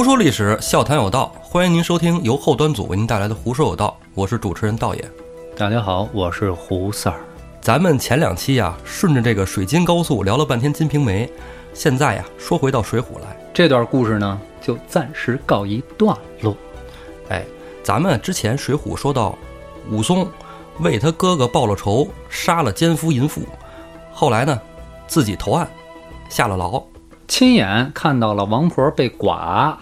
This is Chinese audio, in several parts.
胡说历史，笑谈有道，欢迎您收听由后端组为您带来的《胡说有道》，我是主持人道爷。大家好，我是胡三儿。咱们前两期呀，顺着这个水金高速聊了半天《金瓶梅》，现在呀，说回到《水浒》来。这段故事呢，就暂时告一段落。哎，咱们之前《水浒》说到，武松为他哥哥报了仇，杀了奸夫淫妇，后来呢，自己投案，下了牢。亲眼看到了王婆被剐，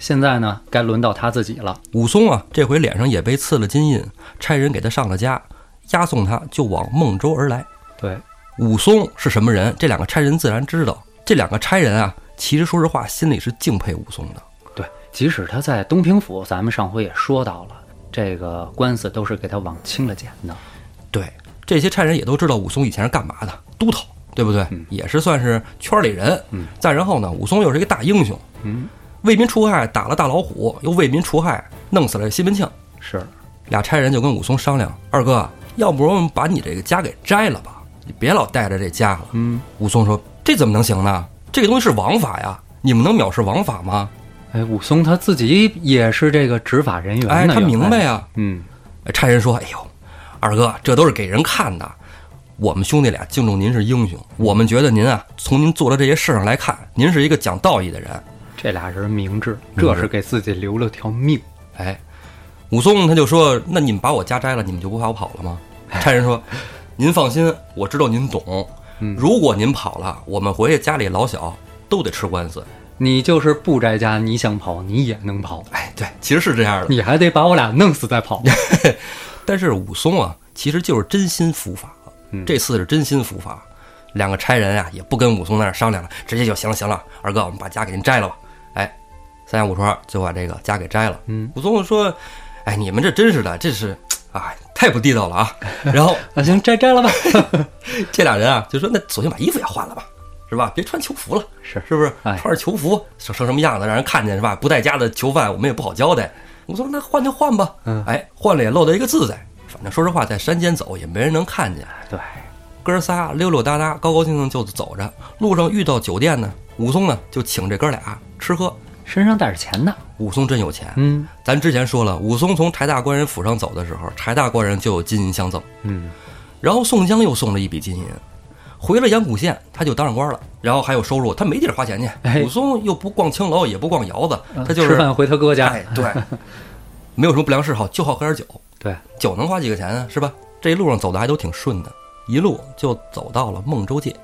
现在呢，该轮到他自己了。武松啊，这回脸上也被刺了金印，差人给他上了家，押送他就往孟州而来。对，武松是什么人？这两个差人自然知道。这两个差人啊，其实说实话，心里是敬佩武松的。对，即使他在东平府，咱们上回也说到了，这个官司都是给他往轻了减的。对，这些差人也都知道武松以前是干嘛的，都头。对不对？也是算是圈里人。嗯，再然后呢，武松又是一个大英雄。嗯，为民除害，打了大老虎，又为民除害，弄死了西门庆。是，俩差人就跟武松商量：“二哥，要不我们把你这个家给摘了吧？你别老带着这家了。”嗯，武松说：“这怎么能行呢？这个东西是王法呀，你们能藐视王法吗？”哎，武松他自己也是这个执法人员，哎，他明白呀。嗯，差人说：“哎呦，二哥，这都是给人看的。”我们兄弟俩敬重您是英雄，我们觉得您啊，从您做的这些事上来看，您是一个讲道义的人。这俩人明智，这是给自己留了条命。哎，武松他就说：“那你们把我家摘了，你们就不怕我跑了吗？”差人说：“您放心，我知道您懂。如果您跑了，我们回去家里老小都得吃官司。你就是不摘家，你想跑你也能跑。哎，对，其实是这样的。你还得把我俩弄死再跑。但是武松啊，其实就是真心伏法。”这次是真心伏法，两个差人啊也不跟武松在那商量了，直接就行了行了，二哥，我们把家给您摘了吧。哎，三下五除二就把这个家给摘了。嗯，武松说：“哎，你们这真是的，这是啊，太不地道了啊。”然后 啊，行，摘摘了吧。这俩人啊就说：“那索性把衣服也换了吧，是吧？别穿囚服了，是是不是？穿着囚服成成什么样子，让人看见是吧？不在家的囚犯，我们也不好交代。”武松那换就换吧。嗯，哎，换了也露得一个自在。反正说实话，在山间走也没人能看见。对，哥仨溜溜达达，高高兴兴就走着。路上遇到酒店呢，武松呢就请这哥俩吃喝，身上带着钱呢。武松真有钱。嗯，咱之前说了，武松从柴大官人府上走的时候，柴大官人就有金银相赠。嗯，然后宋江又送了一笔金银，回了阳谷县，他就当上官了，然后还有收入，他没地儿花钱去。武松又不逛青楼，也不逛窑子，他就是吃饭回他哥家。哎，对，没有什么不良嗜好，就好喝点酒。对，酒能花几个钱啊？是吧？这一路上走的还都挺顺的，一路就走到了孟州界。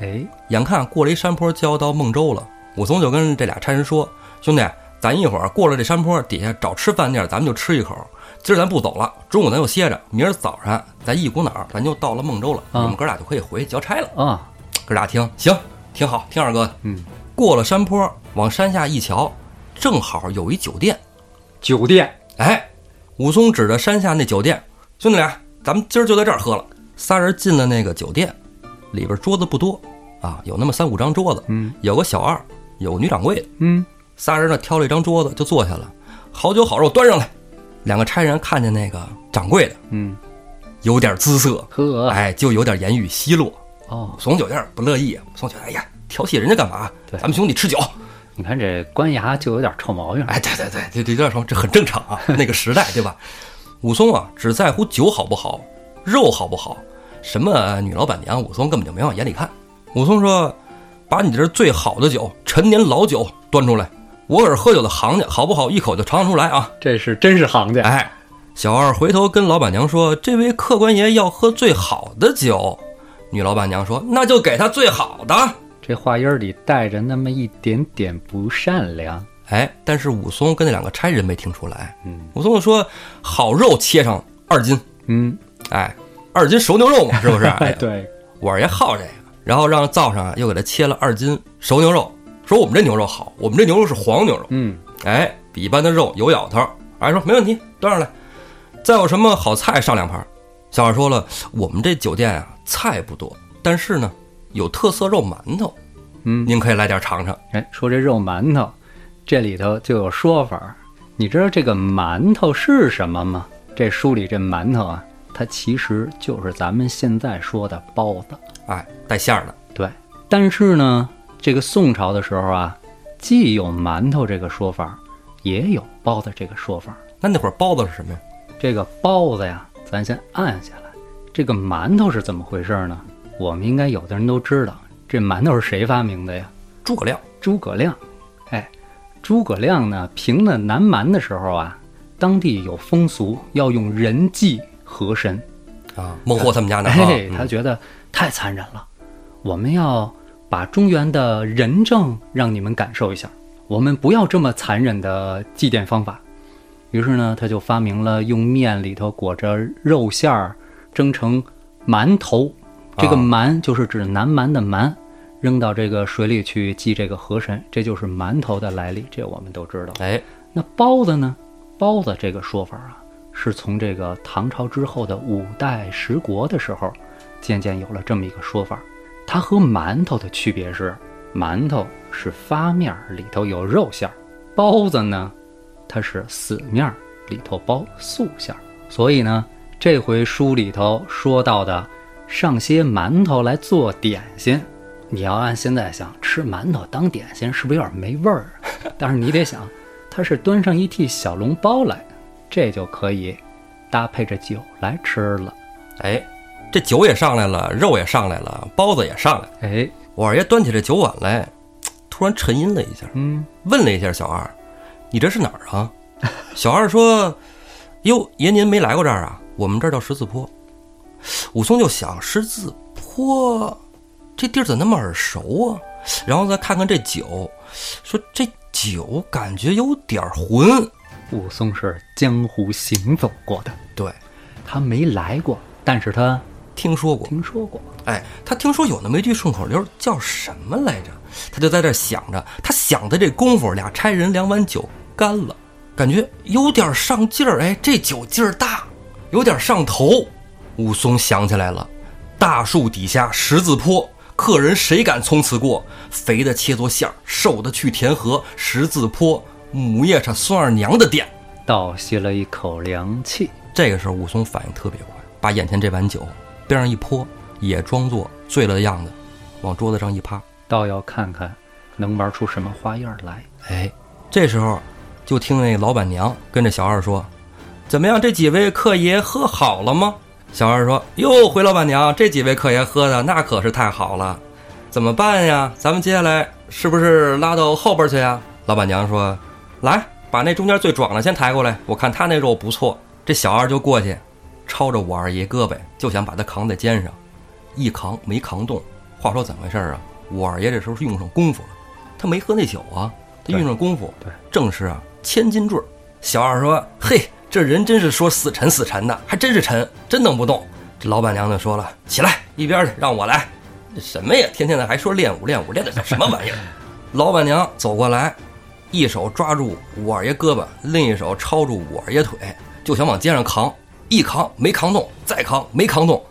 哎，眼看过了一山坡就要到孟州了，武松就跟这俩差人说：“兄弟，咱一会儿过了这山坡底下找吃饭地儿，咱们就吃一口。今儿咱不走了，中午咱就歇着，明儿早上咱一股脑咱就到了孟州了。你们哥俩就可以回去交差了。”啊，哥俩听行，挺好，听二哥的。嗯，过了山坡往山下一瞧，正好有一酒店。酒店，哎。武松指着山下那酒店，兄弟俩，咱们今儿就在这儿喝了。仨人进了那个酒店，里边桌子不多啊，有那么三五张桌子。嗯，有个小二，有个女掌柜的。嗯，仨人呢挑了一张桌子就坐下了，好酒好肉端上来。两个差人看见那个掌柜的，嗯，有点姿色，呵，哎，就有点言语奚落。哦，武松有点不乐意，武松觉得，哎呀，调戏人家干嘛？对，咱们兄弟吃酒。你看这官衙就有点臭毛病，哎，对对对，这这有点说这很正常啊，那个时代对吧？武松啊，只在乎酒好不好，肉好不好，什么女老板娘，武松根本就没往眼里看。武松说：“把你这最好的酒，陈年老酒端出来，我可是喝酒的行家，好不好？一口就尝出来啊！”这是真是行家。哎，小二回头跟老板娘说：“这位客官爷要喝最好的酒。”女老板娘说：“那就给他最好的。”这话音里带着那么一点点不善良，哎，但是武松跟那两个差人没听出来。嗯，武松说：“好肉切上二斤。”嗯，哎，二斤熟牛肉嘛，是不是？哎，对，我也好这个。然后让灶上又给他切了二斤熟牛肉，说我们这牛肉好，我们这牛肉是黄牛肉。嗯，哎，比一般的肉有咬头。哎，说没问题，端上来。再有什么好菜上两盘。小二说了，我们这酒店啊，菜不多，但是呢。有特色肉馒头，嗯，您可以来点尝尝。哎，说这肉馒头，这里头就有说法。你知道这个馒头是什么吗？这书里这馒头啊，它其实就是咱们现在说的包子，哎，带馅儿的。对，但是呢，这个宋朝的时候啊，既有馒头这个说法，也有包子这个说法。那那会儿包子是什么呀？这个包子呀，咱先按下来。这个馒头是怎么回事呢？我们应该有的人都知道，这馒头是谁发明的呀？诸葛亮。诸葛亮。哎，诸葛亮呢，平了南蛮的时候啊，当地有风俗要用人祭河神。啊，孟获他们家那哎，他觉得太残忍了，我们要把中原的仁政让你们感受一下，我们不要这么残忍的祭奠方法。于是呢，他就发明了用面里头裹着肉馅儿蒸成馒头，这个馒就是指南蛮的蛮，扔到这个水里去祭这个河神，这就是馒头的来历，这我们都知道。哎，那包子呢？包子这个说法啊。是从这个唐朝之后的五代十国的时候，渐渐有了这么一个说法。它和馒头的区别是，馒头是发面里头有肉馅儿，包子呢，它是死面里头包素馅儿。所以呢，这回书里头说到的上些馒头来做点心，你要按现在想，吃馒头当点心是不是有点没味儿？但是你得想，它是端上一屉小笼包来。这就可以搭配着酒来吃了。哎，这酒也上来了，肉也上来了，包子也上来了。哎，我二爷端起这酒碗来，突然沉吟了一下，嗯，问了一下小二：“你这是哪儿啊？”小二说：“哟，爷您没来过这儿啊？我们这儿叫十字坡。”武松就想：十字坡这地儿怎么那么耳熟啊？然后再看看这酒，说这酒感觉有点浑。武松是江湖行走过的，对，他没来过，但是他听说过，听说过。哎，他听说有那么一句顺口溜，叫什么来着？他就在这想着，他想的这功夫，俩差人两碗酒干了，感觉有点上劲儿。哎，这酒劲儿大，有点上头。武松想起来了，大树底下十字坡，客人谁敢从此过？肥的切作馅儿，瘦的去填河，十字坡。母夜叉孙二娘的店，倒吸了一口凉气。这个时候，武松反应特别快，把眼前这碗酒边上一泼，也装作醉了的样子，往桌子上一趴，倒要看看能玩出什么花样来。哎，这时候就听那老板娘跟着小二说：“怎么样，这几位客爷喝好了吗？”小二说：“哟，回老板娘，这几位客爷喝的那可是太好了，怎么办呀？咱们接下来是不是拉到后边去呀？”老板娘说。来，把那中间最壮的先抬过来，我看他那肉不错。这小二就过去，抄着我二爷胳膊，就想把他扛在肩上，一扛没扛动。话说怎么回事啊？我二爷这时候是用上功夫了，他没喝那酒啊，他用上功夫，对，正是啊，千斤坠。小二说：“嘿，这人真是说死沉死沉的，还真是沉，真弄不动。”这老板娘就说了：“起来，一边去，让我来。这什么呀？天天的还说练武练武，练的叫什么玩意儿？” 老板娘走过来。一手抓住我二爷胳膊，另一手抄住我二爷腿，就想往肩上扛。一扛没扛动，再扛没扛动，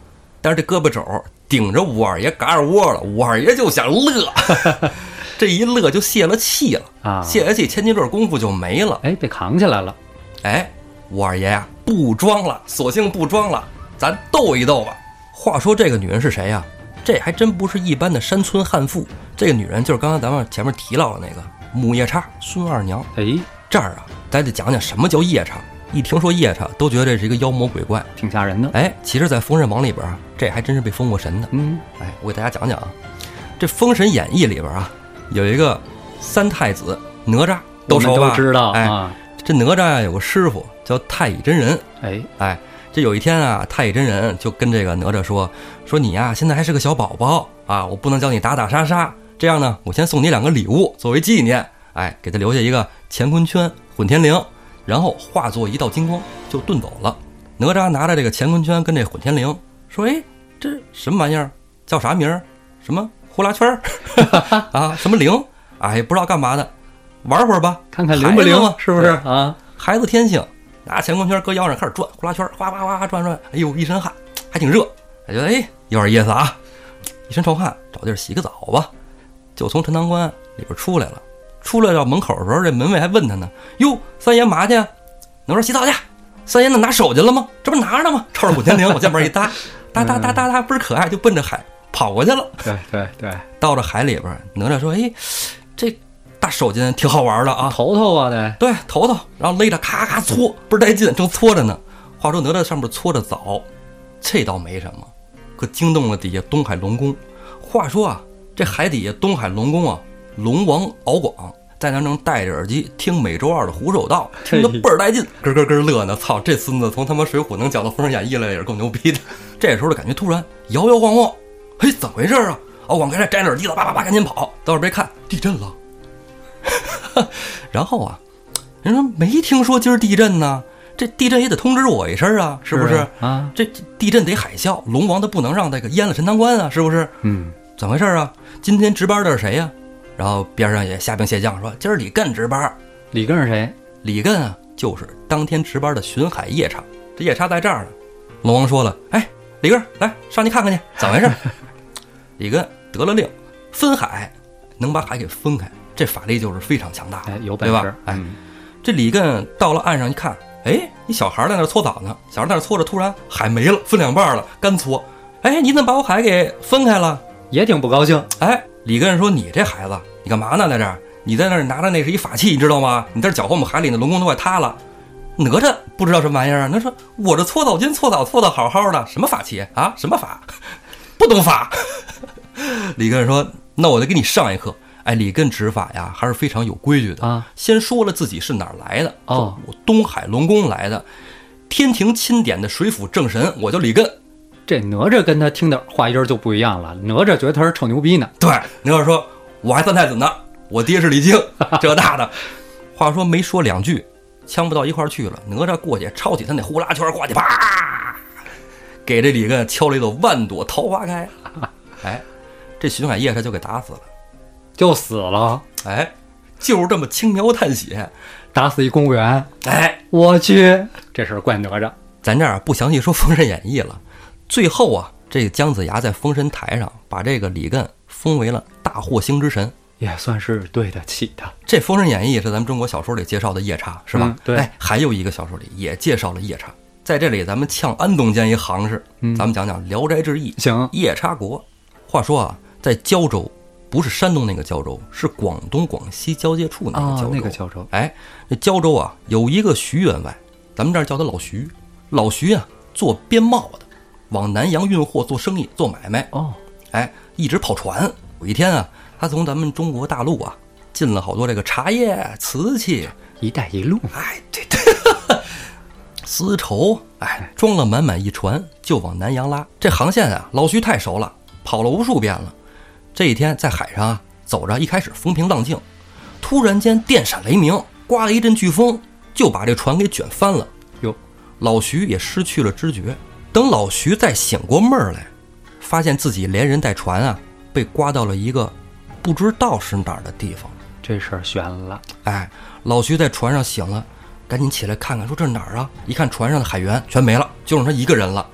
但是这胳膊肘顶着五二爷嘎儿窝了。五二爷就想乐，这一乐就泄了气了啊！泄了气，千斤坠功夫就没了。哎，被扛起来了。哎，五二爷呀，不装了，索性不装了，咱斗一斗吧。话说这个女人是谁呀？这还真不是一般的山村悍妇，这个女人就是刚才咱们前面提到的那个。母夜叉孙二娘，哎，这儿啊，咱得讲讲什么叫夜叉。一听说夜叉，都觉得这是一个妖魔鬼怪，挺吓人的。哎，其实，在《封神榜》里边，这还真是被封过神的。嗯，哎，我给大家讲讲啊，这《封神演义》里边啊，有一个三太子哪吒，都都知道。哎，这哪吒呀，有个师傅叫太乙真人。哎哎，这有一天啊，太乙真人就跟这个哪吒说：“说你呀，现在还是个小宝宝啊，我不能教你打打杀杀。”这样呢，我先送你两个礼物作为纪念，哎，给他留下一个乾坤圈、混天绫，然后化作一道金光就遁走了。哪吒拿着这个乾坤圈跟这混天绫说：“哎，这什么玩意儿？叫啥名儿？什么呼啦圈儿 啊？什么灵？哎，不知道干嘛的，玩会儿吧，看看灵不灵，是不是啊？孩子天性，拿乾坤圈搁腰上开始转呼啦圈，哗哗哗转转，哎呦，一身汗，还挺热，觉得哎有点意思啊，一身臭汗，找地儿洗个澡吧。”就从陈塘关里边出来了，出来到门口的时候，这门卫还问他呢：“哟，三爷嘛去？哪说洗澡去？三爷那拿手去了吗？这不拿着呢吗？”抄着古天绫往肩膀一搭，哒哒哒哒哒，倍儿可爱，就奔着海跑过去了。对对对，到了海里边，哪吒说：“哎，这大手巾挺好玩的啊，头头啊得，对，头头，然后勒着咔咔搓，倍儿带劲，正搓着呢。话说哪吒上面搓着澡，这倒没什么，可惊动了底下东海龙宫。话说啊，这海底下东海龙宫啊，龙王敖广在那正戴着耳机听每周二的胡说道，听得倍儿带劲，咯咯咯乐呢。操，这孙子从他妈水浒能讲到封神演义来，也是够牛逼的。这时候的感觉突然摇摇晃晃，嘿，怎么回事啊？敖广开始摘了耳机了，叭叭叭赶紧跑，到耳边看，地震了。然后啊，人说没听说今儿地震呢，这地震也得通知我一声啊，是不是？啊？这这地震得海啸，龙王他不能让那个淹了陈塘关啊，是不是？嗯，怎么回事啊？今天值班的是谁呀、然后边上也虾兵蟹将说，今儿李艮值班。李艮是谁？李艮啊，就是当天值班的巡海夜叉，这夜叉在这儿呢。龙王说了，哎，李艮来上去看看去，怎么回事？李艮得了令，分海，能把海给分开，这法力就是非常强大的。哎，有本事对吧。哎嗯这李艮到了岸上一看，哎，一小孩在那搓澡呢，小孩在那搓着，突然海没了，分两半了，干搓。哎，你怎么把我海给分开了？也挺不高兴。哎，李根说：“你这孩子，你干嘛呢？在这儿？你在那儿拿着那是一法器，你知道吗？你在这搅和我们海里那龙宫都快塌了。”哪吒不知道什么玩意儿啊？他说我这搓澡巾搓澡搓的好好的，什么法器啊？什么法？不懂法。李根说：“那我得给你上一课。”哎，李根执法呀，还是非常有规矩的啊。先说了自己是哪儿来的，哦我东海龙宫来的，天庭钦点的水府正神，我叫李艮。这哪吒跟他听的话音儿就不一样了，哪吒觉得他是臭牛逼呢。对，哪吒说：“我还三太子呢，我爹是李靖，这大的。”话说没说两句，呛不到一块儿去了。哪吒过去抄起他那呼啦圈过去，啪，给这李艮敲了一朵万朵桃花开。哎，这巡海夜叉就给打死了。就死了，哎，就是这么轻描淡写。打死一公务员。哎，我去，这事儿怪哪吒。咱这儿不详细说《封神演义》了。最后啊，这个姜子牙在封神台上把这个李艮封为了大祸星之神。也算是对得起他。这《封神演义》是咱们中国小说里介绍的夜叉，是吧？嗯对哎，还有一个小说里也介绍了夜叉。在这里，咱们呛安东间一行市，嗯咱们讲讲《聊斋志异》行，夜叉国。话说啊，在胶州，不是山东那个胶州，是广东广西交界处那个胶州。哦那个胶州哎，这胶州啊，有一个徐员外，咱们这儿叫他老徐。老徐啊，做边贸的，往南洋运货做生意做买卖。哦，哎，一直跑船。有一天啊，他从咱们中国大陆啊进了好多这个茶叶、瓷器，一带一路，哎，对对，丝绸，哎，装了满满一船就往南洋拉。这航线啊，老徐太熟了，跑了无数遍了。这一天在海上啊走着，一开始风平浪静，突然间电闪雷鸣，刮了一阵飓风，就把这船给卷翻了。哟，老徐也失去了知觉。等老徐再醒过闷儿来，发现自己连人带船啊被刮到了一个不知道是哪儿的地方。这事儿悬了。哎，老徐在船上醒了，赶紧起来看看，说这是哪儿啊？一看船上的海员全没了，就剩他一个人了。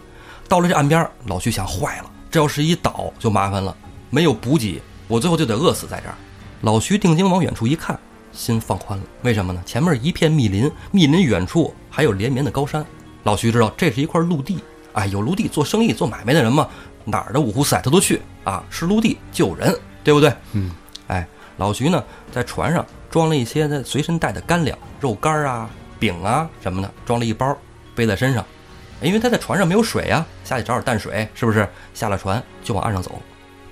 到了这岸边，老徐想，坏了，这要是一岛就麻烦了，没有补给，我最后就得饿死在这儿。老徐定睛往远处一看，心放宽了。为什么呢？前面一片密林，密林远处还有连绵的高山。老徐知道这是一块陆地，哎，有陆地做生意、做买卖的人嘛，哪儿的五湖四海他都去啊，是陆地就有人，对不对？嗯，哎，老徐呢在船上装了一些他随身带的干粮、肉干儿啊、饼啊什么的，装了一包背在身上。因为他在船上没有水啊，下去找点淡水，是不是？下了船就往岸上走，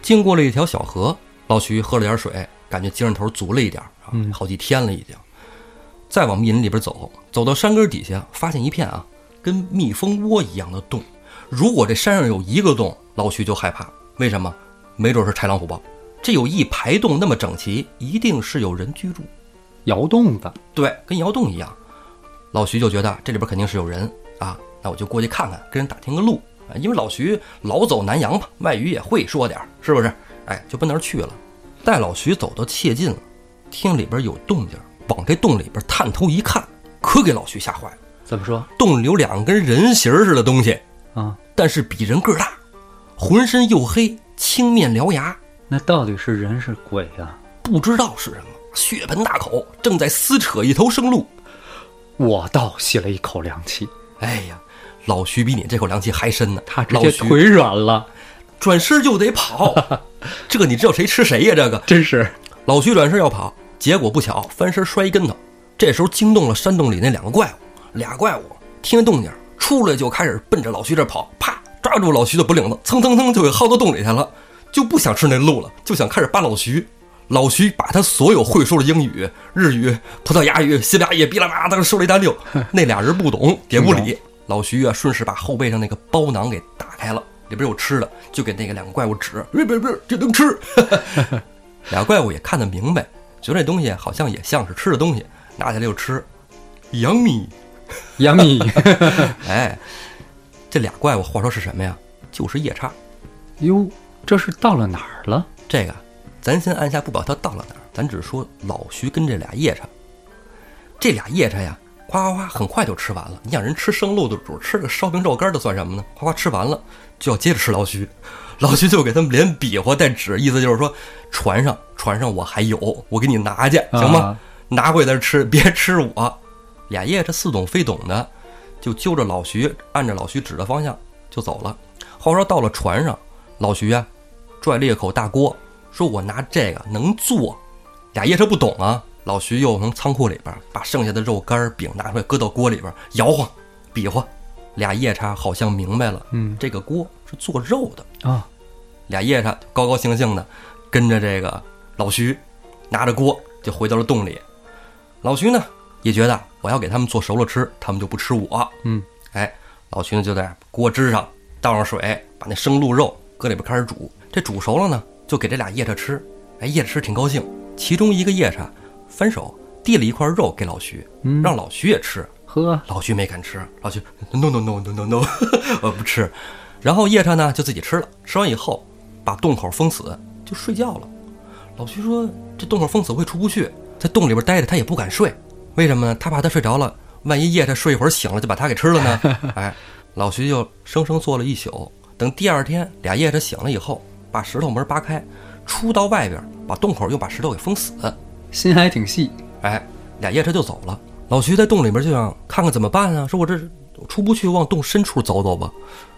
经过了一条小河，老徐喝了点水，感觉精神头足了一点啊，嗯好几天了已经。再往密林里边走，走到山根底下，发现一片啊跟蜜蜂窝一样的洞。如果这山上有一个洞，老徐就害怕。为什么？没准是豺狼虎豹。这有一排洞那么整齐，一定是有人居住。窑洞子，对，跟窑洞一样。老徐就觉得这里边肯定是有人啊，那我就过去看看，跟人打听个路啊。因为老徐老走南洋嘛，外语也会说点儿，是不是？哎，就奔那儿去了。待老徐走到切近了，听里边有动静，往这洞里边探头一看，可给老徐吓坏了。怎么说洞里有两个跟人形儿似的东西，啊？但是比人个儿大，浑身黝黑，青面獠牙，那到底是人是鬼呀、不知道是什么，血盆大口，正在撕扯一头生鹿。我倒吸了一口凉气，哎呀，老徐比你这口凉气还深呢。他直接腿软了，转身就得跑，这你知道谁吃谁呀？这个真是老徐转身要跑，结果不巧翻身摔一跟头，这时候惊动了山洞里那两个怪物，俩怪物听见动静出来就开始奔着老徐这跑，啪抓住老徐的脖领子，蹭蹭蹭就给薅到洞里去了，就不想吃那鹿了，就想开始扒老徐。老徐把他所有会说的英语、日语、葡萄牙语、西班牙语，哔啦吧啦说了一大溜。那俩人不懂，也不理。老徐啊，顺势把后背上那个包囊给打开了，里边有吃的，就给那个两个怪物指，别别别，这能吃。俩怪物也看得明白，觉得这东西好像也像是吃的东西，拿起来就吃。杨米，杨幂，哎，这俩怪物话说是什么呀？就是夜叉。哟，这是到了哪儿了？这个。咱先按下不表他到了哪儿，咱只说老徐跟这俩夜叉，这俩夜叉呀，夸夸夸，很快就吃完了。你想人吃生鹿的主，吃个烧饼肉干的算什么呢？夸夸吃完了，就要接着吃老徐。老徐就给他们连比划带指，意思就是说，船上船上我还有，我给你拿去，行吗？拿回来吃，别吃我。俩夜叉似懂非懂的，就揪着老徐，按着老徐指的方向就走了。话说到了船上，老徐啊，拽了一口大锅。说我拿这个能做，俩夜叉不懂啊。老徐又从仓库里边把剩下的肉干饼拿出来，搁到锅里边摇晃，比划。俩夜叉好像明白了，嗯，这个锅是做肉的啊。俩夜叉高高兴兴的跟着这个老徐，拿着锅就回到了洞里。老徐呢也觉得我要给他们做熟了吃，他们就不吃我。嗯，哎，老徐呢就在锅支上倒上水，把那生鹿肉搁里边开始煮。这煮熟了呢。就给这俩夜叉吃，哎，夜叉吃挺高兴。其中一个夜叉分手递了一块肉给老徐，让老徐也吃。呵，老徐没敢吃，老徐 no no no no no no，我不吃。然后夜叉呢就自己吃了，吃完以后把洞口封死，就睡觉了。老徐说这洞口封死会出不去，在洞里边待着他也不敢睡，为什么呢？他怕他睡着了，万一夜叉睡一会儿醒了就把他给吃了呢？哎，老徐就生生坐了一宿。等第二天俩夜叉醒了以后。把石头门扒开，出到外边，把洞口又把石头给封死，心还挺细。哎，俩夜叉就走了。老徐在洞里边就想看看怎么办啊？说我这出不去，往洞深处走走吧。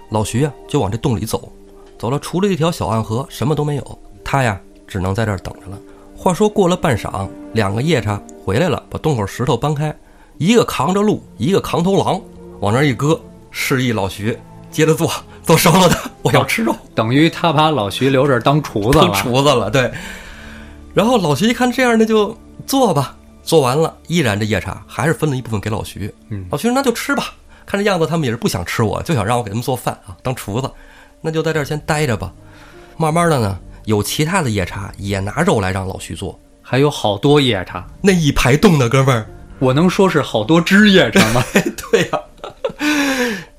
老徐呀，就往这洞里走，走了，除了一条小暗河，什么都没有。他呀，只能在这儿等着了。话说过了半晌，两个夜叉回来了，把洞口石头搬开，一个扛着鹿，一个扛头狼，往那一搁，示意老徐接着做。做熟了的，我要吃肉，等于他把老徐留着当厨子了。当厨子了，对。然后老徐一看这样，那就做吧。做完了，依然这夜叉还是分了一部分给老徐。嗯，老徐说那就吃吧。看这样子，他们也是不想吃，我就想让我给他们做饭啊，当厨子。那就在这儿先待着吧。慢慢的呢，有其他的夜叉也拿肉来让老徐做，还有好多夜叉，那一排洞的哥们儿，我能说是好多只夜叉吗？对呀。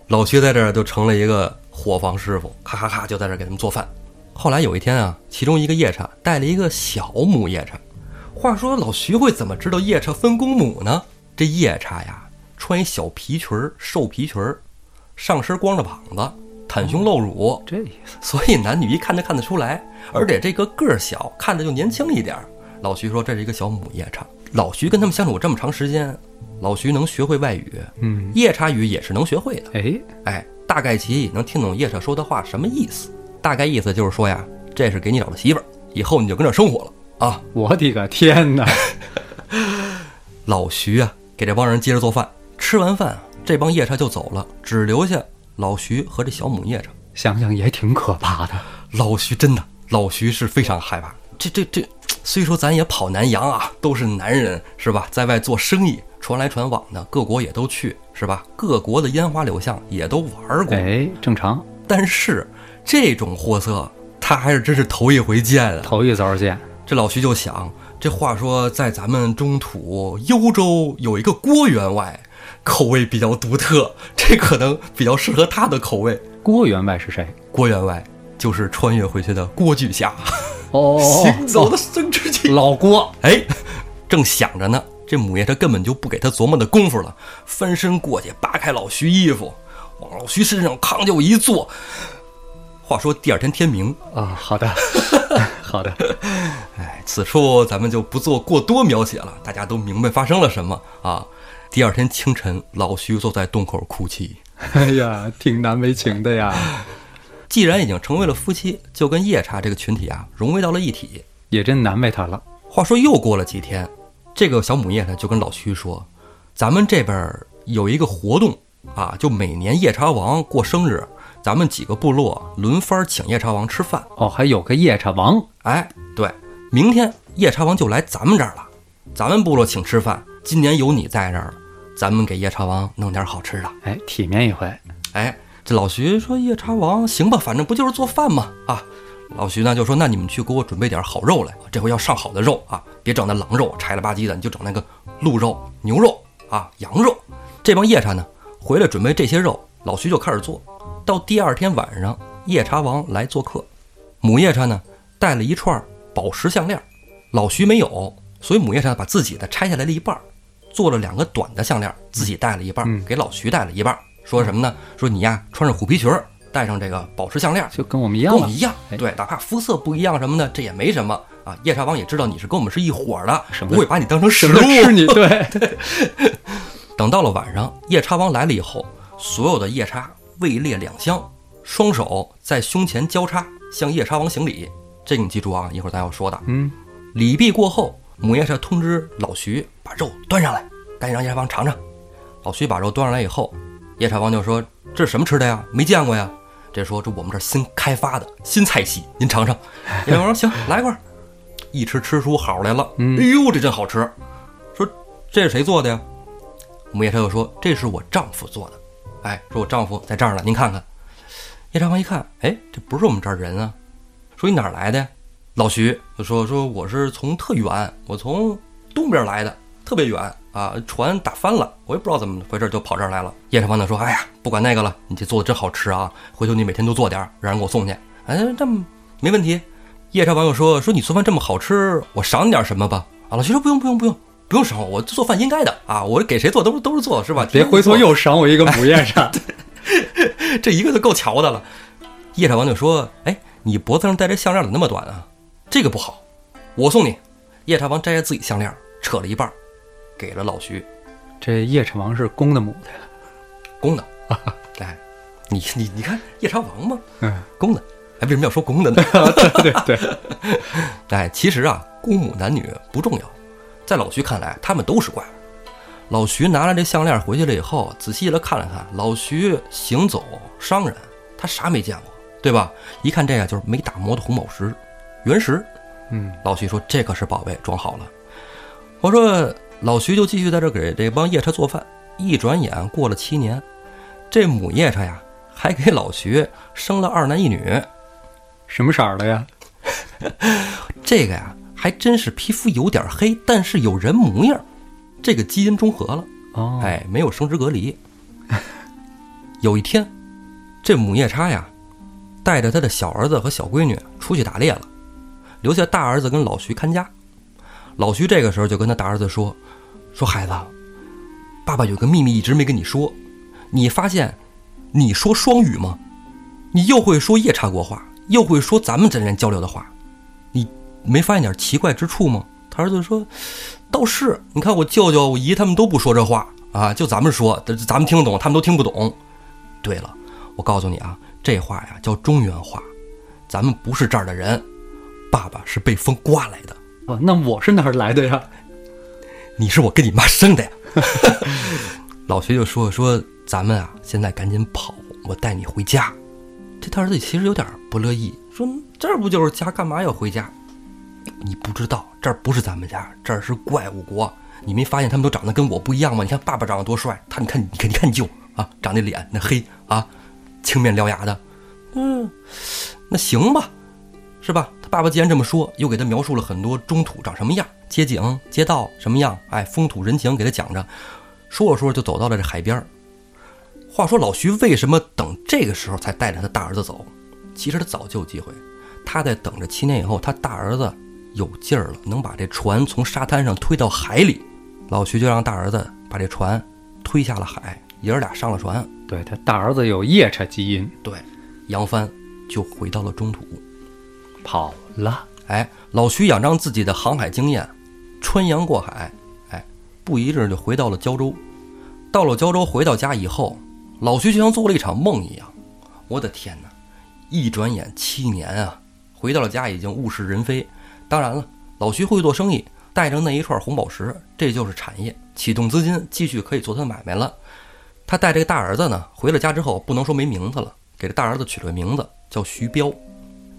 老徐在这儿就成了一个。伙房师傅咔咔咔就在这给他们做饭。后来有一天啊，其中一个夜叉带了一个小母夜叉。话说老徐会怎么知道夜叉分公母呢？这夜叉呀，穿一小皮裙儿、兽皮裙儿，上身光着膀子，袒胸露乳，这意思。所以男女一看就看得出来，而且这个个儿小，看着就年轻一点。老徐说这是一个小母夜叉。老徐跟他们相处这么长时间，老徐能学会外语，嗯，夜叉语也是能学会的。哎哎。大概其能听懂夜叉说的话什么意思？大概意思就是说呀，这是给你找的媳妇儿，以后你就跟这生活了啊！我的个天哪！老徐啊，给这帮人接着做饭。吃完饭，这帮夜叉就走了，只留下老徐和这小母夜叉。想想也挺可怕的。老徐真的，老徐是非常害怕。这这这，虽说咱也跑南洋啊，都是男人是吧，在外做生意。传来传往的，各国也都去，是吧？各国的烟花柳巷也都玩过，哎，正常。但是这种货色，他还是真是头一回见啊！头一遭见。这老徐就想，这话说在咱们中土幽州有一个郭员外，口味比较独特，这可能比较适合他的口味。郭员外是谁？郭员外就是穿越回去的郭巨侠，哦，行走的生殖器，老郭。哎，正想着呢。这母夜叉根本就不给他琢磨的功夫了，翻身过去扒开老徐衣服，往老徐身上扛就一坐。话说第二天天明啊，好的，好的。哎，此处咱们就不做过多描写了，大家都明白发生了什么啊。第二天清晨，老徐坐在洞口哭泣。哎呀，挺难为情的呀。既然已经成为了夫妻，就跟夜叉这个群体啊融为到了一体，也真难为他了。话说又过了几天，这个小母夜叉就跟老徐说：“咱们这边有一个活动啊，就每年夜叉王过生日，咱们几个部落轮番请夜叉王吃饭。哦，还有个夜叉王，哎，对，明天夜叉王就来咱们这儿了，咱们部落请吃饭。今年有你在这儿了，咱们给夜叉王弄点好吃的。哎，体面一回。哎，这老徐说夜叉王行吧，反正不就是做饭吗？啊。”老徐呢就说：“那你们去给我准备点好肉来，这回要上好的肉啊，别整那狼肉柴了吧唧的，你就整那个鹿肉、牛肉啊、羊肉。”这帮夜叉呢回来准备这些肉，老徐就开始做。到第二天晚上，夜叉王来做客，母夜叉呢带了一串宝石项链，老徐没有，所以母夜叉把自己的拆下来了一半，做了两个短的项链，自己戴了一半，给老徐戴了一半。说什么呢？说你呀穿上虎皮裙儿。戴上这个宝石项链，就跟我们一样，跟我们一样。对，哪怕肤色不一样什么的，这也没什么啊。夜叉王也知道你是跟我们是一伙的，不会把你当成食物吃你。对对。等到了晚上，夜叉王来了以后，所有的夜叉位列两厢，双手在胸前交叉，向夜叉王行礼。这个你记住啊，一会儿咱要说的。嗯。礼毕过后，母夜叉通知老徐把肉端上来，赶紧让夜叉王尝尝。老徐把肉端上来以后，夜叉王就说：“这是什么吃的呀？没见过呀。”这说这我们这新开发的新菜系，您尝尝。叶王说行，来一块儿。一吃吃出好来了，哎呦，这真好吃。说这是谁做的呀？母夜叉又说这是我丈夫做的。哎，说我丈夫在这儿呢，您看看。叶长王一看，哎，这不是我们这儿人啊。说你哪儿来的？老徐就说说我是从特远，我从东边来的，特别远。啊，船打翻了，我也不知道怎么回事，就跑这儿来了。叶长王呢说：“哎呀，不管那个了，你这做的真好吃啊！回头你每天都做点，让人给我送去。”哎，这没问题。叶长王又说：“说你做饭这么好吃，我赏你点什么吧？”啊，老徐说：“不用，不用，不用，不用赏我，我做饭应该的啊！我给谁做都都是做，是吧？别回头又赏我一个母夜叉 这一个就够瞧的了。”叶长王就说：“哎，你脖子上戴这项链怎么那么短啊？这个不好，我送你。”夜叉王摘下自己项链，扯了一半。给了老徐，这夜叉王是公的母的，公的。哎，你你你看夜叉王吗？嗯，公的。哎，为什么要说公的呢？对 对对。哎，其实啊，公母男女不重要，在老徐看来，他们都是怪物。老徐拿了这项链回去了以后，仔细的看了看，老徐行走商人，他啥没见过，对吧？一看这个就是没打磨的红宝石，原石。嗯，老徐说这可是宝贝，装好了。我说。老徐就继续在这给这帮夜叉做饭。一转眼过了七年，这母夜叉呀，还给老徐生了二男一女。什么色儿的呀？这个呀，还真是皮肤有点黑，但是有人模样。这个基因中和了。哦，哎，没有生殖隔离。有一天，这母夜叉呀，带着他的小儿子和小闺女出去打猎了，留下大儿子跟老徐看家。老徐这个时候就跟他大儿子说：“说孩子，爸爸有个秘密一直没跟你说。你发现你说双语吗？你又会说夜叉国话，又会说咱们这人交流的话。你没发现点奇怪之处吗？”他儿子说：“倒是，你看我舅舅、我姨他们都不说这话啊，就咱们说，咱们听得懂，他们都听不懂。对了，我告诉你啊，这话呀叫中原话，咱们不是这儿的人，爸爸是被风刮来的。”哦，那我是哪儿来的呀？你是我跟你妈生的呀。老徐就说说咱们啊，现在赶紧跑，我带你回家。这他儿子其实有点不乐意，说这儿不就是家，干嘛要回家？你不知道这儿不是咱们家，这儿是怪物国。你没发现他们都长得跟我不一样吗？你看爸爸长得多帅，他你看你看你看你舅啊，长那脸那黑啊，青面獠牙的。嗯，那行吧，是吧？他爸爸既然这么说，又给他描述了很多中土长什么样，街景、街道什么样，哎，风土人情给他讲着，说着说着就走到了这海边话说老徐为什么等这个时候才带着他大儿子走？其实他早就有机会，他在等着七年以后，他大儿子有劲儿了，能把这船从沙滩上推到海里，老徐就让大儿子把这船推下了海，爷儿俩上了船。对他大儿子有夜叉基因，对，扬帆就回到了中土。跑了，哎，老徐仰仗自己的航海经验，穿洋过海，哎，不一阵就回到了胶州。到了胶州，回到家以后，老徐就像做了一场梦一样。我的天哪！一转眼七年啊，回到了家已经物是人非。当然了，老徐会做生意，带着那一串红宝石，这就是产业，启动资金，继续可以做他的买卖了。他带这个大儿子呢，回了家之后，不能说没名字了，给这大儿子取了个名字叫徐彪。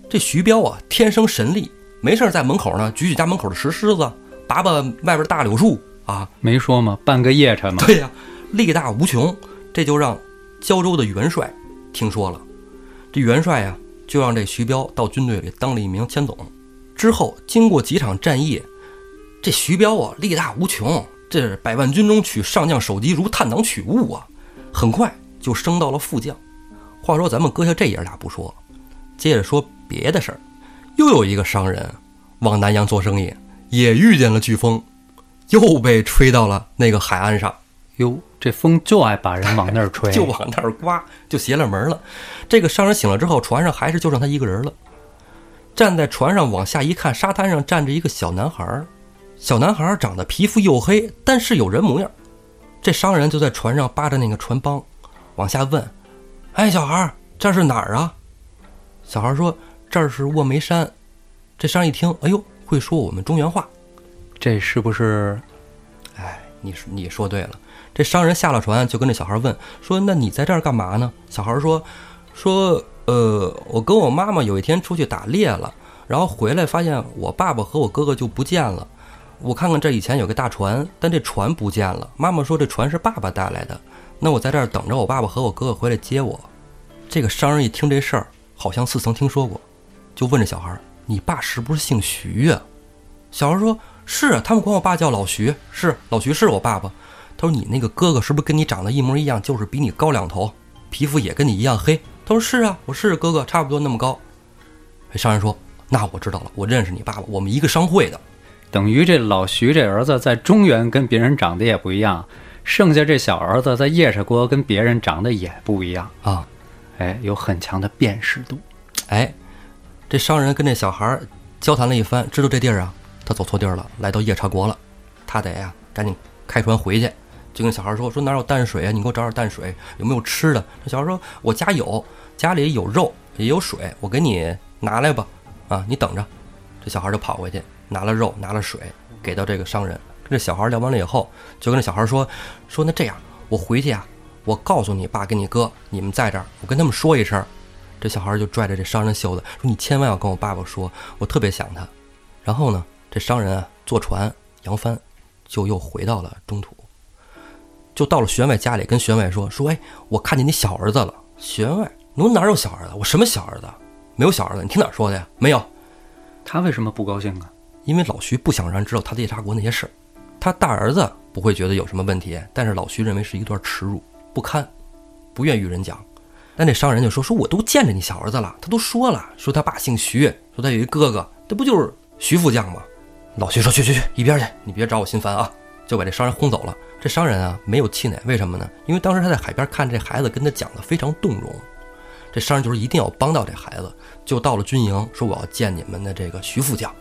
这徐彪啊，天生神力，没事在门口呢，举举家门口的石狮子，拔拔外边的大柳树啊，没说吗？半个夜叉嘛。对呀，力大无穷，这就让胶州的元帅听说了。这元帅呀，就让这徐彪到军队里当了一名千总。之后经过几场战役，这徐彪啊，力大无穷，这是百万军中取上将首级如探囊取物啊，很快就升到了副将。话说咱们搁下这爷俩不说，接着说。别的事儿，又有一个商人往南洋做生意，也遇见了飓风，又被吹到了那个海岸上。哟，这风就爱把人往那儿吹，就往那儿刮，就邪了门了。这个商人醒了之后，船上还是就剩他一个人了。站在船上往下一看，沙滩上站着一个小男孩儿。小男孩长得皮肤黝黑，但是有人模样。这商人就在船上扒着那个船帮，往下问：“哎，小孩儿，这是哪儿啊？”小孩说。这儿是卧眉山，这商一听，哎呦，会说我们中原话，这是不是？哎，你你说对了。这商人下了船，就跟这小孩问说：“那你在这儿干嘛呢？”小孩说：“说呃，我跟我妈妈有一天出去打猎了，然后回来发现我爸爸和我哥哥就不见了。我看看这以前有个大船，但这船不见了。妈妈说这船是爸爸带来的。那我在这儿等着我爸爸和我哥哥回来接我。”这个商人一听这事儿，好像似曾听说过。就问这小孩：“你爸是不是姓徐呀？”小孩说：“是啊，他们管我爸叫老徐，是老徐是我爸爸。”他说：“你那个哥哥是不是跟你长得一模一样，就是比你高两头，皮肤也跟你一样黑？”他说：“是啊，我是哥哥，差不多那么高。”商人说：“那我知道了，我认识你爸爸，我们一个商会的。”等于这老徐这儿子在中原跟别人长得也不一样，剩下这小儿子在夜叉国跟别人长得也不一样啊！哎，有很强的辨识度，哎。这商人跟这小孩交谈了一番，知道这地儿啊，他走错地儿了，来到夜叉国了，他得呀赶紧开船回去，就跟小孩说说哪有淡水啊？你给我找点淡水，有没有吃的？这小孩说：“我家有，家里有肉也有水，我给你拿来吧。”啊，你等着。这小孩就跑回去，拿了肉，拿了水，给到这个商人。跟这小孩聊完了以后，就跟这小孩说：“说那这样，我回去啊，我告诉你爸跟你哥，你们在这儿，我跟他们说一声。”这小孩就拽着这商人袖子说：“你千万要跟我爸爸说，我特别想他。”然后呢，这商人啊坐船扬帆，就又回到了中土，就到了玄外家里，跟玄外说：“说哎，我看见你小儿子了。”玄外，我哪有小儿子？我什么小儿子？没有小儿子，你听哪儿说的呀？没有。他为什么不高兴啊？因为老徐不想让人知道他夜叉国那些事儿。他大儿子不会觉得有什么问题，但是老徐认为是一段耻辱，不堪，不愿与人讲。但这商人就说：“说我都见着你小儿子了，他都说了，说他爸姓徐，说他有一哥哥，这不就是徐副将吗？”老徐说：“去去去，一边去，你别找我心烦啊！”就把这商人轰走了。这商人啊没有气馁，为什么呢？因为当时他在海边看这孩子跟他讲的非常动容，这商人就是一定要帮到这孩子，就到了军营说：“我要见你们的这个徐副将。”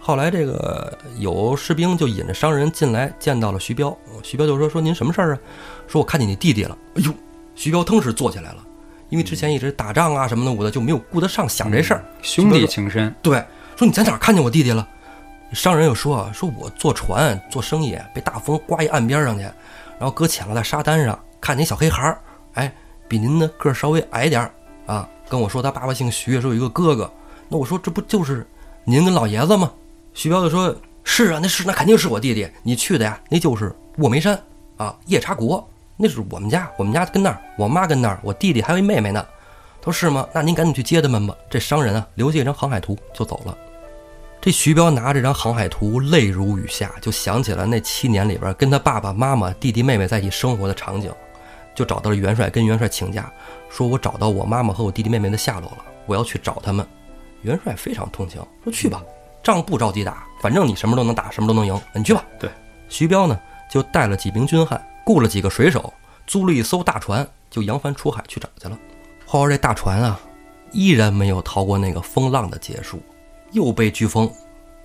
后来这个有士兵就引着商人进来，见到了徐彪。徐彪就说：“说您什么事儿啊？说我看见你弟弟了。”哎呦，徐彪腾时坐起来了。因为之前一直打仗啊什么的，我的就没有顾得上想这事儿。兄弟情深，对，说你在哪儿看见我弟弟了？商人又说，说我坐船做生意，被大风刮一岸边上去，然后搁浅了在沙滩上，看见小黑孩儿，哎，比您的个儿稍微矮点儿啊，跟我说他爸爸姓徐，说有一个哥哥。那我说这不就是您跟老爷子吗？徐彪就说：是啊，那是那肯定是我弟弟，你去的呀，那就是卧梅山啊，夜叉国。那是我们家，我们家跟那儿，我妈跟那儿，我弟弟还有一妹妹呢。他说是吗？那您赶紧去接他们吧。这商人啊，留下一张航海图就走了。这徐彪拿这张航海图，泪如雨下，就想起了那七年里边跟他爸爸妈妈、弟弟妹妹在一起生活的场景，就找到了元帅，跟元帅请假，说我找到我妈妈和我弟弟妹妹的下落了，我要去找他们。元帅非常同情，说去吧，仗不着急打，反正你什么都能打，什么都能赢，你去吧。对，徐彪呢，就带了几名军汉。雇了几个水手，租了一艘大船，就扬帆出海去找去了。话说这大船啊，依然没有逃过那个风浪的结束，又被飓风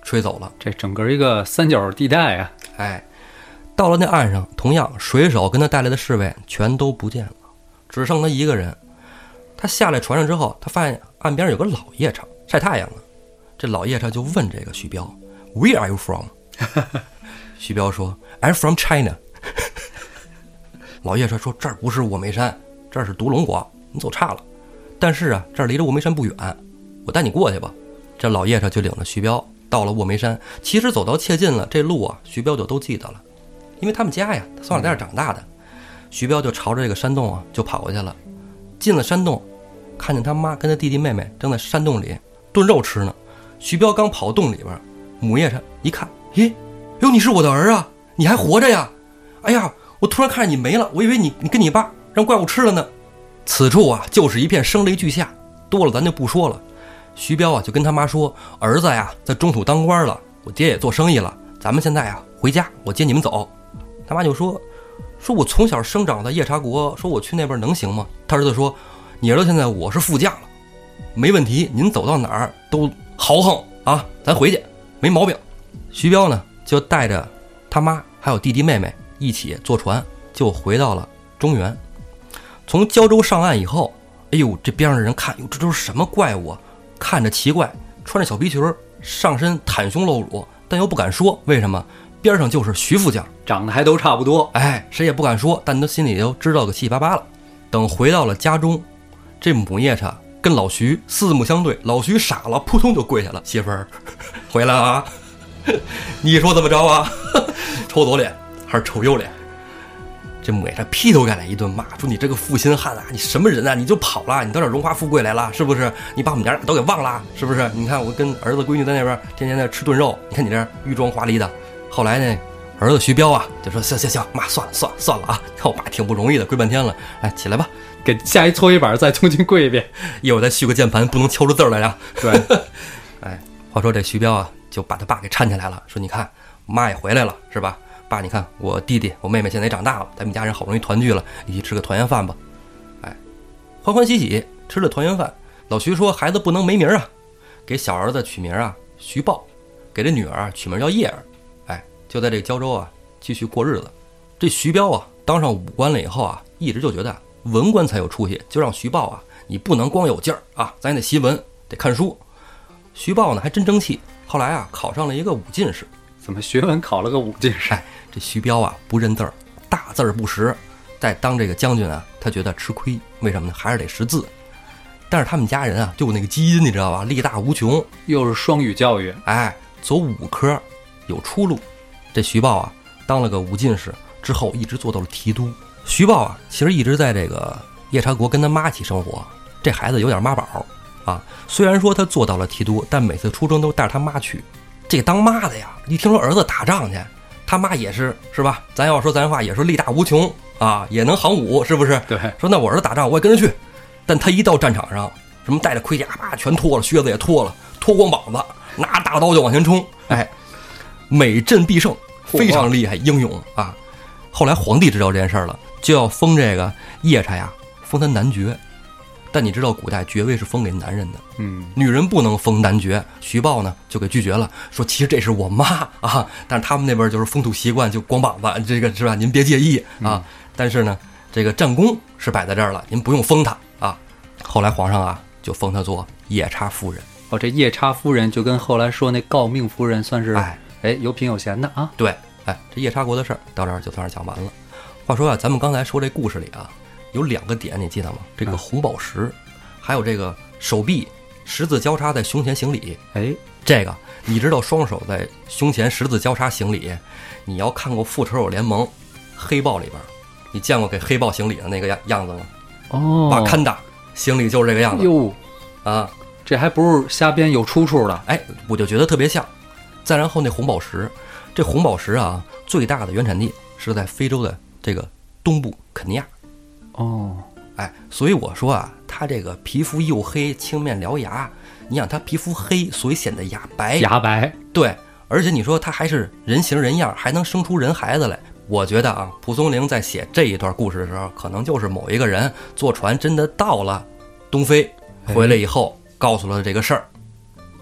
吹走了。这整个一个三角地带啊！哎，到了那岸上，同样水手跟他带来的侍卫全都不见了，只剩他一个人。他下来船上之后，他发现岸边有个老夜叉晒太阳呢。这老夜叉就问这个徐彪：“ Where are you from？徐彪说：“I'm from China。” 老叶说：“说这儿不是卧眉山，这是独龙国，你走岔了。但是啊，这儿离着卧眉山不远，我带你过去吧。”这老叶叉就领着徐彪到了卧眉山。其实走到切近了，这路啊，徐彪就都记得了，因为他们家呀，他从小在这儿长大的。徐彪就朝着这个山洞啊，就跑过去了。进了山洞，看见他妈跟他弟弟妹妹正在山洞里炖肉吃呢。徐彪刚跑洞里边，母夜叉一看，咦，哟，你是我的儿啊，你还活着呀？哎呀！我突然看见你没了，我以为你你跟你爸让怪物吃了呢。此处啊，就是一片声雷俱下。多了咱就不说了。徐彪啊，就跟他妈说：“儿子呀，在中土当官了，我爹也做生意了，咱们现在呀回家，我接你们走。”他妈就说：“说我从小生长在夜叉国，说我去那边能行吗？”他儿子说：“你儿子现在我是副将了，没问题，您走到哪儿都豪横啊，咱回去没毛病。”徐彪呢，就带着他妈还有弟弟妹妹。一起坐船就回到了中原。从胶州上岸以后，哎呦，这边上的人看，哟，这都是什么怪物啊？看着奇怪，穿着小皮裙，上身袒胸露乳，但又不敢说，为什么？边上就是徐副将，长得还都差不多，哎，谁也不敢说，但他心里都知道个七七八八了。等回到了家中，这母夜叉跟老徐四目相对，老徐傻了，扑通就跪下了：“媳妇儿，回来了啊！你说怎么着啊？抽左脸。”还是臭右脸，这母夜叉劈头盖脸一顿骂，说你这个负心汉啊，你什么人啊？你就跑了，你到这荣华富贵来了，是不是？你把我们娘俩都给忘了，是不是？你看我跟儿子闺女在那边天天在吃炖肉，你看你这玉装华丽的。后来呢，儿子徐彪啊就说行行行，妈算了算了算了啊，看 我爸挺不容易的，跪半天了，来起来吧，给下一搓衣板再重新跪一遍，一会儿再续个键盘，不能敲出字来呀。对，哎，话说这徐彪啊就把他爸给搀起来了，说你看妈也回来了，是吧？爸，你看我弟弟、我妹妹现在也长大了，咱们家人好不容易团聚了，一起吃个团圆饭吧。哎，欢欢喜喜吃了团圆饭。老徐说：“孩子不能没名啊，给小儿子取名啊，徐豹；给这女儿取名叫叶儿。”哎，就在这胶州啊，继续过日子。这徐彪啊，当上武官了以后啊，一直就觉得文官才有出息，就让徐豹啊，你不能光有劲儿啊，咱也得习文，得看书。徐豹呢，还真争气，后来啊，考上了一个武进士。怎么学文考了个五进士？这徐彪啊，不认字儿，大字儿不识，在当这个将军啊，他觉得吃亏。为什么呢？还是得识字。但是他们家人啊，就那个基因，你知道吧？力大无穷，又是双语教育，哎，走五科有出路。这徐豹啊，当了个五进士之后，一直做到了提督。徐豹啊，其实一直在这个夜叉国跟他妈一起生活。这孩子有点妈宝啊。虽然说他做到了提督，但每次出征都带着他妈去。这当妈的呀，一听说儿子打仗去。他妈也是是吧？咱要说咱话，也是力大无穷啊，也能行武，是不是？对。说那我儿子打仗，我也跟着去。但他一到战场上，什么带着盔甲，啪全脱了，靴子也脱了，脱光膀子，拿大刀就往前冲。哎，每阵必胜，非常厉害，英勇啊！后来皇帝知道这件事儿了，就要封这个夜叉呀，封他男爵。但你知道古代爵位是封给男人的，嗯，女人不能封男爵。徐豹呢就给拒绝了，说其实这是我妈 啊，但是他们那边就是风土习惯，就光膀子，这个是吧？您别介意啊。但是呢，这个战功是摆在这儿了，您不用封他啊。后来皇上啊就封他做夜叉夫人。哦，这夜叉夫人就跟后来说那诰命夫人算是哎哎有品有闲的啊。对，哎，这夜叉国的事儿到这儿就算是讲完了。话说啊，咱们刚才说这故事里啊。有两个点，你记得吗？这个红宝石，还有这个手臂十字交叉在胸前行礼。哎，这个你知道双手在胸前十字交叉行礼？你要看过《复仇者联盟》黑豹里边，你见过给黑豹行礼的那个样样子吗？哦，瓦坎达行礼就是这个样子。哟，啊，这还不是瞎编，有出处的。哎，我就觉得特别像。再然后那红宝石，这红宝石啊，最大的原产地是在非洲的这个东部肯尼亚。哦，哎，所以我说啊，他这个皮肤黝黑、青面獠牙，你想他皮肤黑，所以显得牙白。牙白，对，而且你说他还是人形人样，还能生出人孩子来。我觉得啊，蒲松龄在写这一段故事的时候，可能就是某一个人坐船真的到了东非，回来以后告诉了这个事儿，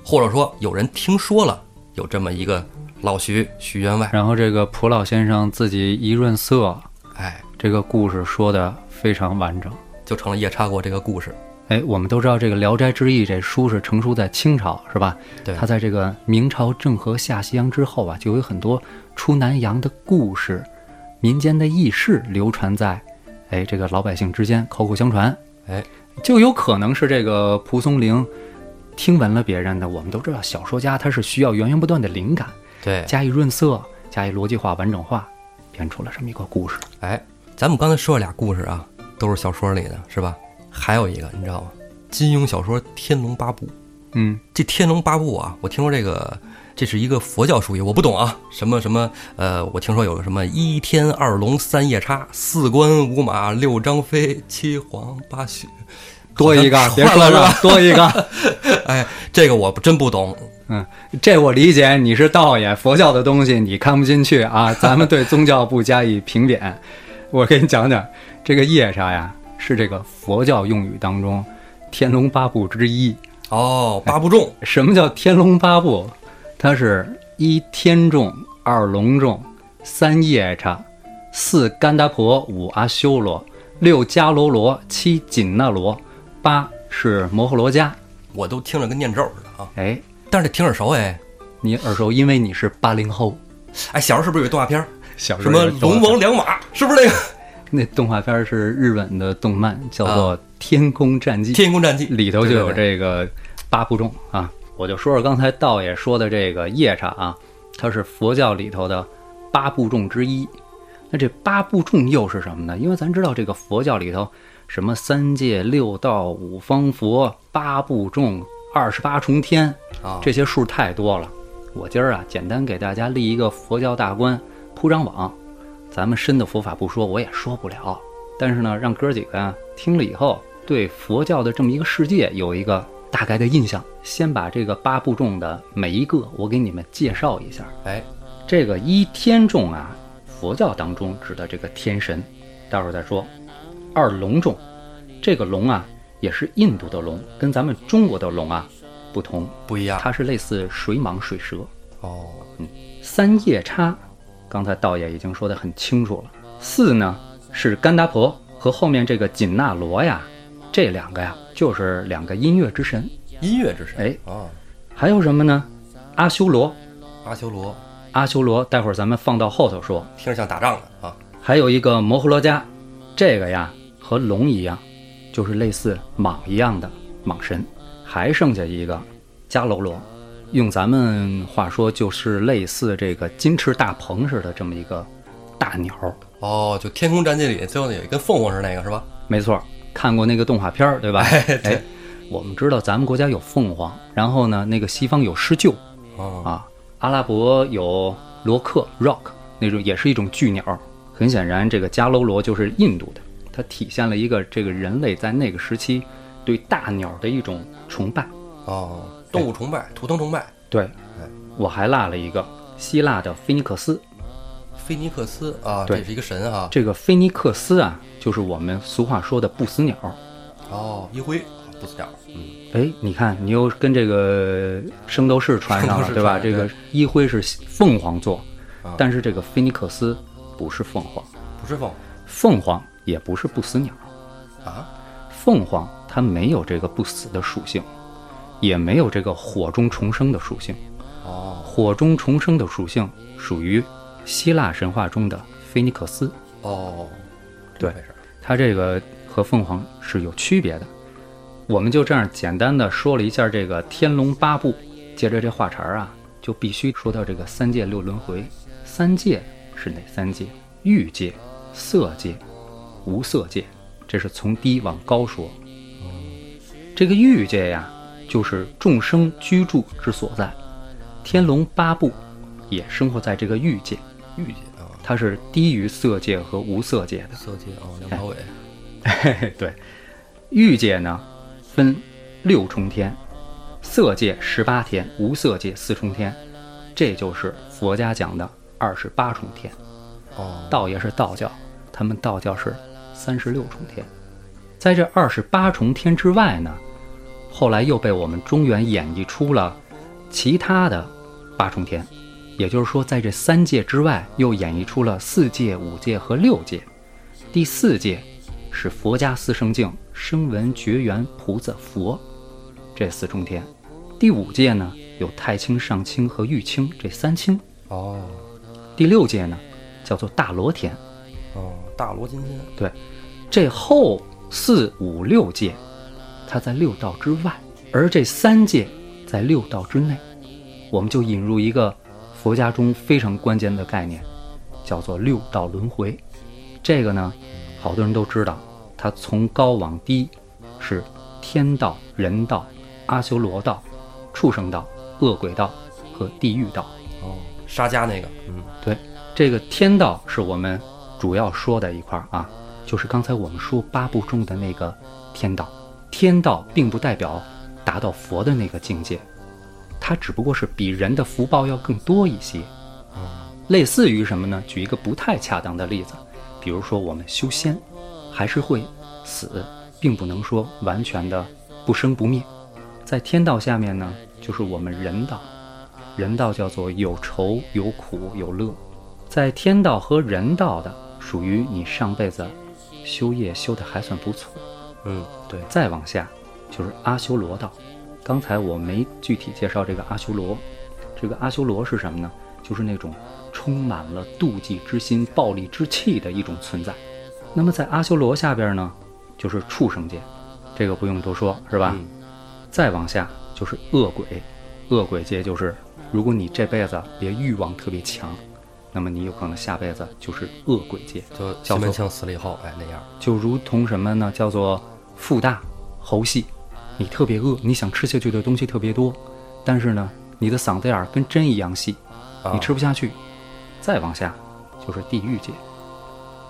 或者说有人听说了有这么一个老徐徐员外，然后这个蒲老先生自己一润色，哎，这个故事说的。非常完整，就成了夜叉国这个故事。哎，我们都知道这个《聊斋志异》这书是成书在清朝，是吧？对它在这个明朝郑和下西洋之后啊，就有很多出南洋的故事、民间的轶事流传在，哎，这个老百姓之间口口相传，哎，就有可能是这个蒲松龄听闻了别人的。我们都知道，小说家他是需要源源不断的灵感，对，加以润色，加以逻辑化、完整化，编出了这么一个故事。哎，咱们刚才说了俩故事啊，都是小说里的，是吧？还有一个你知道吗？金庸小说《天龙八部》。嗯，这《天龙八部》啊，我听说这个这是一个佛教术语，我不懂啊。什么什么呃，我听说有个什么一天二龙三夜叉，四关五马六张飞，七黄八许，多一个别说了是吧？多一个。哎，这个我真不懂。嗯，这我理解，你是道爷，佛教的东西你看不进去啊。咱们对宗教不加以评贬。我给你讲讲，这个夜叉呀，是这个佛教用语当中天龙八部之一。哦，八部众，什么叫天龙八部？它是一天众，二龙众，三夜叉，四干达婆，五阿修罗，六迦罗罗，七紧那罗，八是摩诃罗伽。我都听着跟念咒似的啊。哎，但是这听着熟哎。你耳熟，因为你是八零后。哎，小时候是不是有个动画片儿？什么龙王两马，是不是那个《那动画片是日本的动漫，叫做《天空战记》，天空战记》里头就有这个八部众啊。我就说说刚才道爷说的这个夜叉啊，它是佛教里头的八部众之一。那这八部众又是什么呢？因为咱知道这个佛教里头什么三界六道五方佛八部众二十八重天，啊，这些数太多了。我今儿啊，简单给大家立一个佛教大观铺张网。咱们深的佛法不说，我也说不了。但是呢，让哥几个啊听了以后，对佛教的这么一个世界有一个大概的印象。先把这个八部众的每一个，我给你们介绍一下。哎，这个一天众啊，佛教当中指的这个天神，待会儿再说。二龙众，这个龙啊，也是印度的龙，跟咱们中国的龙啊不同。不一样它是类似水蟒、水蛇。哦。嗯三夜叉，刚才道爷已经说得很清楚了。四呢是甘达婆和后面这个紧那罗呀，这两个呀就是两个音乐之神。音乐之神，哎啊，还有什么呢？阿修罗，阿修罗，阿修罗，待会儿咱们放到后头说。听着像打仗的啊。还有一个摩诃罗伽，这个呀和龙一样，就是类似蟒一样的蟒神。还剩下一个迦楼罗，用咱们话说就是类似这个金翅大鹏似的这么一个大鸟。哦，就《天空战记》里最后有一跟凤凰似的那个是吧？没错，看过那个动画片儿对吧？哎对哎，我们知道咱们国家有凤凰，然后呢，那个西方有狮鹫哦，啊，阿拉伯有罗克 （rock） 那种，也是一种巨鸟。很显然，这个迦楼罗就是印度的，它体现了一个这个人类在那个时期对大鸟的一种崇拜。哦，动物崇拜，图腾崇拜，对，我还落了一个希腊的菲尼克斯。菲尼克斯啊，对这是一个神啊。这个菲尼克斯啊，就是我们俗话说的不死鸟。哦，一辉不死鸟，嗯，哎，你看，你又跟这个圣斗士穿上了，对吧？这个一辉是凤凰座啊，但是这个菲尼克斯不是凤凰，不是凤凤凰也不是不死鸟，啊，凤凰它没有这个不死的属性，也没有这个火中重生的属性。哦火中重生的属性属于希腊神话中的菲尼克斯，哦，对它这个和凤凰是有区别的。我们就这样简单的说了一下这个《天龙八部》，接着这话茬儿啊，就必须说到这个三界六轮回。三界是哪三界？欲界、色界、无色界，这是从低往高说。这个欲界呀，就是众生居住之所在。天龙八部也生活在这个欲界，欲界啊，它是低于色界和无色界的。色界哦，梁朝伟，对，欲界呢分六重天，色界十八天，无色界四重天，这就是佛家讲的二十八重天。哦，道也是道教，他们道教是三十六重天。在这二十八重天之外呢，后来又被我们中原演绎出了其他的八重天，也就是说，在这三界之外，又演绎出了四界、五界和六界。第四界是佛家四圣境声闻觉缘菩萨佛这四重天。第五界呢有太清、上清和玉清这三清。哦第六界呢叫做大罗天。哦，大罗金天。对，这后四五六界，它在六道之外，而这三界在六道之内。我们就引入一个佛家中非常关键的概念，叫做六道轮回。这个呢，好多人都知道，它从高往低是天道、人道、阿修罗道、畜生道、恶鬼道和地狱道。哦，沙家那个，嗯对，这个天道是我们主要说的一块儿啊，就是刚才我们说八部中的那个天道。天道并不代表达到佛的那个境界，它只不过是比人的福报要更多一些。类似于什么呢？举一个不太恰当的例子，比如说我们修仙，还是会死，并不能说完全的不生不灭。在天道下面呢，就是我们人道，人道叫做有愁有苦有乐，在天道和人道的，属于你上辈子修业修的还算不错。嗯，对，再往下就是阿修罗道。刚才我没具体介绍这个阿修罗，这个阿修罗是什么呢？就是那种充满了妒忌之心、暴力之气的一种存在。那么在阿修罗下边呢，就是畜生界，这个不用多说，是吧？嗯再往下就是恶鬼，恶鬼界就是如果你这辈子别欲望特别强，那么你有可能下辈子就是恶鬼界。就叫做西门庆死了以后，哎那样。就如同什么呢？叫做腹大喉细，你特别饿，你想吃下去的东西特别多，但是呢，你的嗓子眼儿跟针一样细，啊你吃不下去。再往下就是地狱界，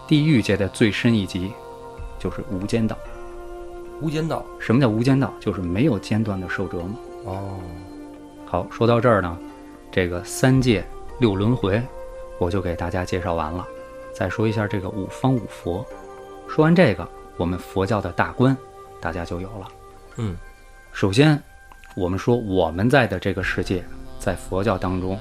地狱界的最深一级就是无间道。无间道。什么叫无间道？就是没有间断的受折磨。哦，好，说到这儿呢，这个三界六轮回，我就给大家介绍完了。再说一下这个五方五佛。说完这个，我们佛教的大观大家就有了。嗯首先，我们说我们在的这个世界，在佛教当中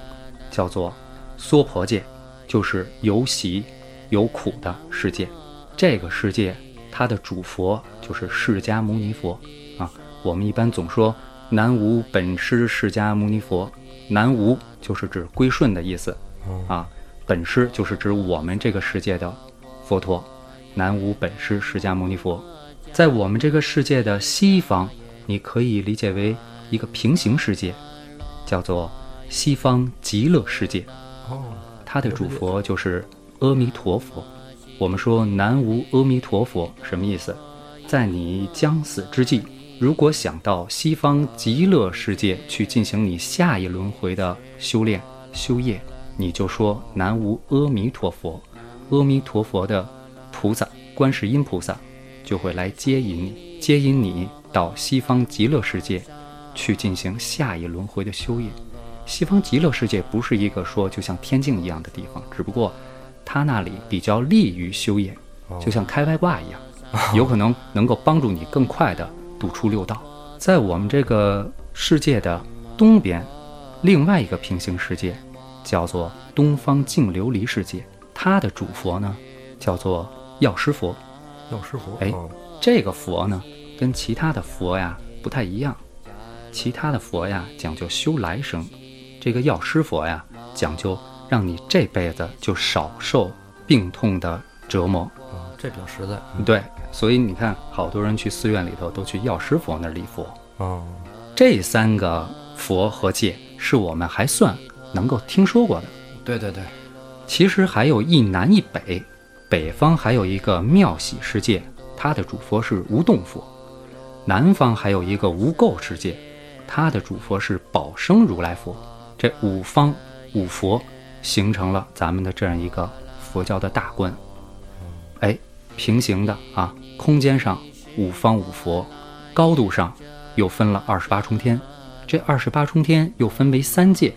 叫做娑婆界，就是有喜有苦的世界。这个世界它的主佛就是释迦牟尼佛啊。我们一般总说南无本师释迦牟尼佛，南无就是指归顺的意思啊，本师就是指我们这个世界的佛陀，南无本师释迦牟尼佛。在我们这个世界的西方，你可以理解为一个平行世界，叫做西方极乐世界。哦，它的主佛就是阿弥陀佛。我们说南无阿弥陀佛什么意思？在你将死之际，如果想到西方极乐世界去进行你下一轮回的修炼修业，你就说南无阿弥陀佛。阿弥陀佛的菩萨观世音菩萨就会来接引你，接引你到西方极乐世界去进行下一轮回的修业。西方极乐世界不是一个说就像天境一样的地方，只不过它那里比较利于修业，就像开外挂一样，有可能能够帮助你更快的渡出六道。在我们这个世界的东边，另外一个平行世界叫做东方净琉璃世界，它的主佛呢叫做药师佛。药师佛。哎嗯这个佛呢，跟其他的佛呀不太一样。其他的佛呀讲究修来生，这个药师佛呀讲究让你这辈子就少受病痛的折磨。嗯，这比较实在。对，所以你看，好多人去寺院里头都去药师佛那儿礼佛。哦，这三个佛和戒是我们还算能够听说过的。对对对，其实还有一南一北，北方还有一个妙喜世界，它的主佛是无动佛；南方还有一个无垢世界，它的主佛是宝生如来佛。这五方五佛形成了咱们的这样一个佛教的大观。哎，平行的啊，空间上五方五佛，高度上又分了二十八重天。这二十八重天又分为三界，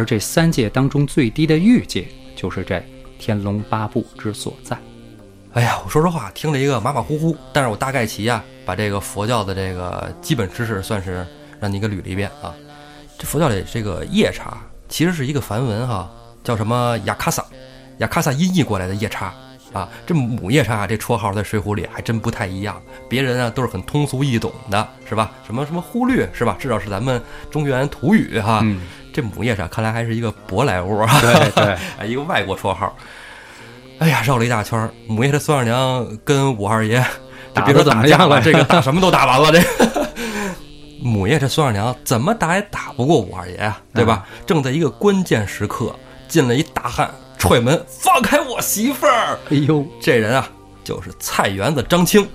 而这三界当中最低的欲界，就是这天龙八部之所在。哎呀，我说实话，听了一个马马虎虎，但是我大概齐呀、把这个佛教的这个基本知识算是让你给捋了一遍啊。这佛教里这个夜叉其实是一个梵文哈，叫什么雅卡萨，雅卡萨音译过来的夜叉。啊，这母夜叉这绰号在《水浒》里还真不太一样，别人啊都是很通俗易懂的，是吧？什么什么忽略，是吧？至少是咱们中原土语哈。嗯，这母夜叉看来还是一个舶来物啊，对对，啊，一个外国绰号。哎呀，绕了一大圈儿，母夜叉孙二娘跟武二爷，这别说打架了，这个 打什么都打完了，这个。母夜叉孙二娘怎么打也打不过武二爷啊，对吧？正在一个关键时刻，进来一大汉，踹门，放开我媳妇儿！哎呦，这人啊，就是菜园子张青。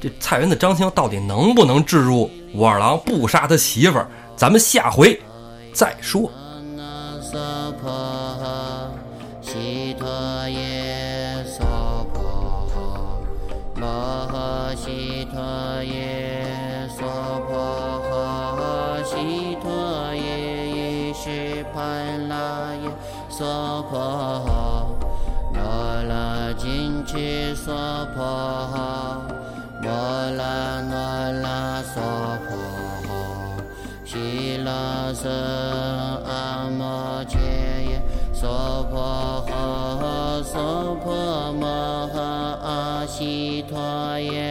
这菜园子张青到底能不能置入武二郎不杀他媳妇儿？咱们下回再说。婆诃诃婆拉斯阿摩揭耶娑婆诃娑婆诃阿悉陀耶。